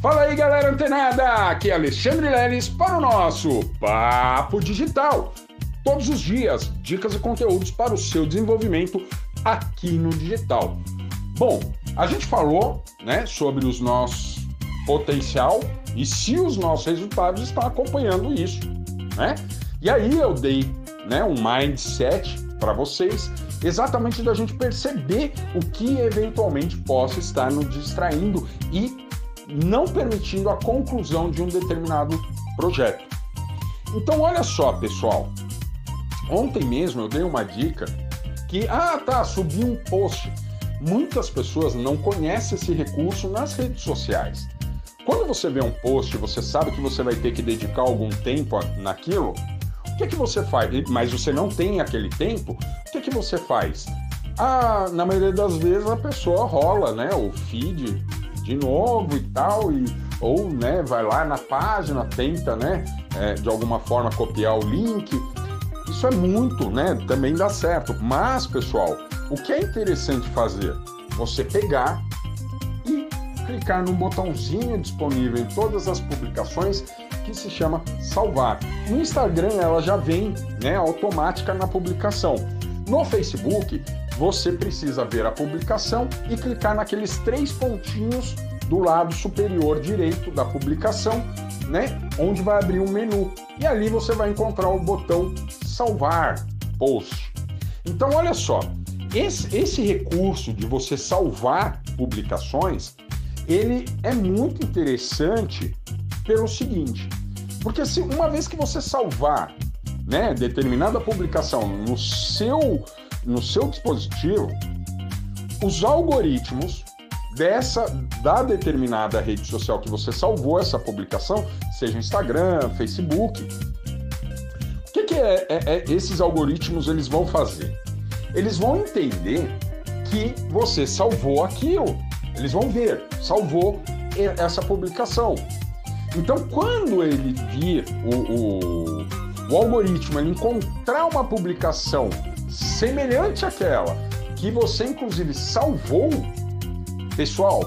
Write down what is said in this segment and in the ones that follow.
Fala aí, galera antenada! Aqui é Alexandre Leles para o nosso Papo Digital. Todos os dias, dicas e conteúdos para o seu desenvolvimento aqui no digital. Bom, a gente falou, né, sobre os nossos potencial e se os nossos resultados estão acompanhando isso, né? E aí eu dei, né, um mindset para vocês exatamente da gente perceber o que eventualmente possa estar nos distraindo e não permitindo a conclusão de um determinado projeto. Então, olha só, pessoal. Ontem mesmo eu dei uma dica que, ah, tá, subi um post. Muitas pessoas não conhecem esse recurso nas redes sociais. Quando você vê um post, você sabe que você vai ter que dedicar algum tempo naquilo. O que é que você faz? Mas você não tem aquele tempo. O que é que você faz? Ah, na maioria das vezes a pessoa rola, né, o feed de novo e tal, e, ou né, vai lá na página, tenta né, é, de alguma forma copiar o link. Isso é muito, né? Também dá certo. Mas, pessoal, o que é interessante fazer? Você pegar e clicar no botãozinho disponível em todas as publicações que se chama salvar. No Instagram ela já vem né, automática na publicação. No Facebook você precisa ver a publicação e clicar naqueles três pontinhos do lado superior direito da publicação, né? Onde vai abrir um menu. E ali você vai encontrar o botão salvar post. Então, olha só, esse, esse recurso de você salvar publicações, ele é muito interessante pelo seguinte, porque se uma vez que você salvar né, determinada publicação no seu no seu dispositivo, os algoritmos dessa da determinada rede social que você salvou essa publicação, seja Instagram, Facebook, o que, que é, é, é, esses algoritmos eles vão fazer? Eles vão entender que você salvou aquilo. Eles vão ver, salvou essa publicação. Então, quando ele vir o, o, o algoritmo ele encontrar uma publicação semelhante àquela que você inclusive salvou, pessoal,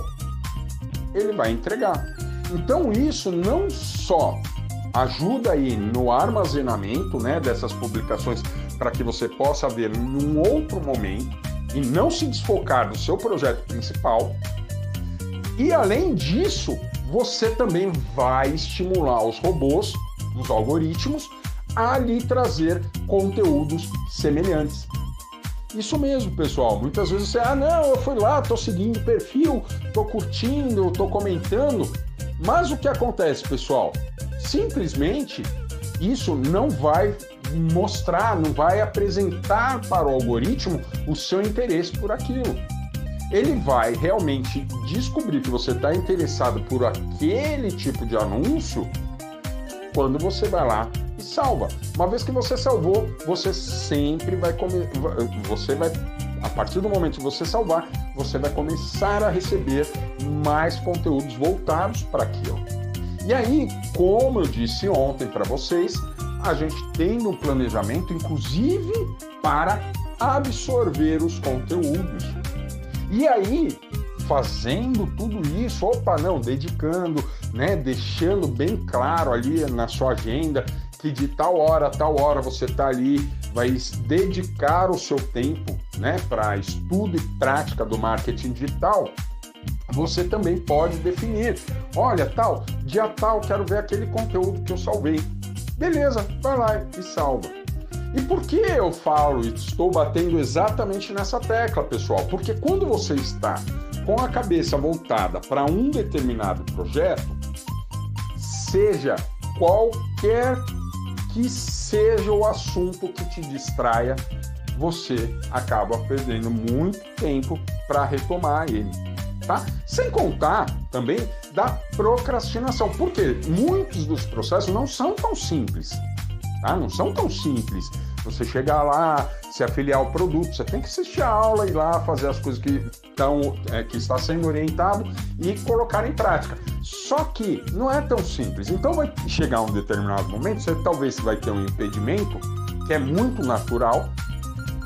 ele vai entregar. Então isso não só ajuda aí no armazenamento, né, dessas publicações para que você possa ver num outro momento e não se desfocar do seu projeto principal. E além disso, você também vai estimular os robôs, os algoritmos, a lhe trazer conteúdos semelhantes. Isso mesmo, pessoal. Muitas vezes você, ah, não, eu fui lá, tô seguindo o perfil, tô curtindo, tô comentando. Mas o que acontece, pessoal? Simplesmente isso não vai mostrar, não vai apresentar para o algoritmo o seu interesse por aquilo. Ele vai realmente descobrir que você está interessado por aquele tipo de anúncio quando você vai lá salva. Uma vez que você salvou, você sempre vai comer, você vai a partir do momento que você salvar, você vai começar a receber mais conteúdos voltados para aquilo. E aí, como eu disse ontem para vocês, a gente tem um planejamento, inclusive, para absorver os conteúdos. E aí, fazendo tudo isso, opa, não, dedicando, né, deixando bem claro ali na sua agenda que de tal hora a tal hora você está ali, vai dedicar o seu tempo né, para estudo e prática do marketing digital, você também pode definir: olha, tal, dia tal, quero ver aquele conteúdo que eu salvei. Beleza, vai lá e salva. E por que eu falo e estou batendo exatamente nessa tecla, pessoal? Porque quando você está com a cabeça voltada para um determinado projeto, seja qualquer que seja o assunto que te distraia, você acaba perdendo muito tempo para retomar ele, tá? Sem contar também da procrastinação, porque muitos dos processos não são tão simples, tá? Não são tão simples. Você chegar lá, se afiliar ao produto, você tem que assistir a aula, ir lá fazer as coisas que estão, é, que está sendo orientado e colocar em prática. Só que não é tão simples. Então vai chegar um determinado momento, você talvez vai ter um impedimento que é muito natural.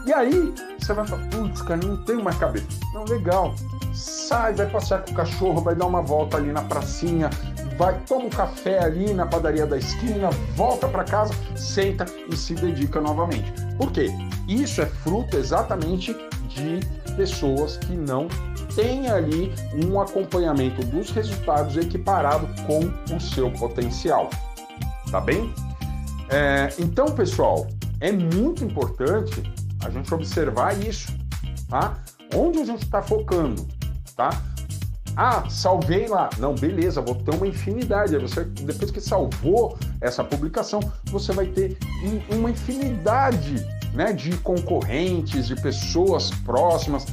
E aí você vai falar, putz, cara, não tenho mais cabeça. Não, legal. sai, vai passear com o cachorro, vai dar uma volta ali na pracinha, vai toma um café ali na padaria da esquina, volta para casa, senta e se dedica novamente. Por quê? Isso é fruto exatamente de pessoas que não têm ali um acompanhamento dos resultados equiparado com o seu potencial. Tá bem? É, então, pessoal, é muito importante a gente observar isso, tá? Onde a gente está focando, tá? Ah, salvei lá. Não, beleza, vou ter uma infinidade. Você, depois que salvou essa publicação, você vai ter uma infinidade né, de concorrentes, de pessoas próximas,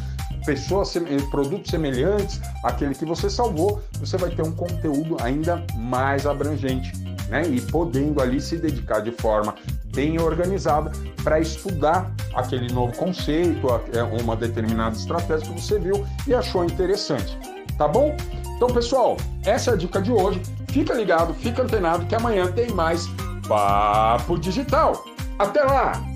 pessoas, produtos semelhantes àquele que você salvou, você vai ter um conteúdo ainda mais abrangente, né? E podendo ali se dedicar de forma bem organizada para estudar aquele novo conceito, é, uma determinada estratégia que você viu e achou interessante tá bom? Então, pessoal, essa é a dica de hoje. Fica ligado, fica antenado que amanhã tem mais Papo Digital. Até lá!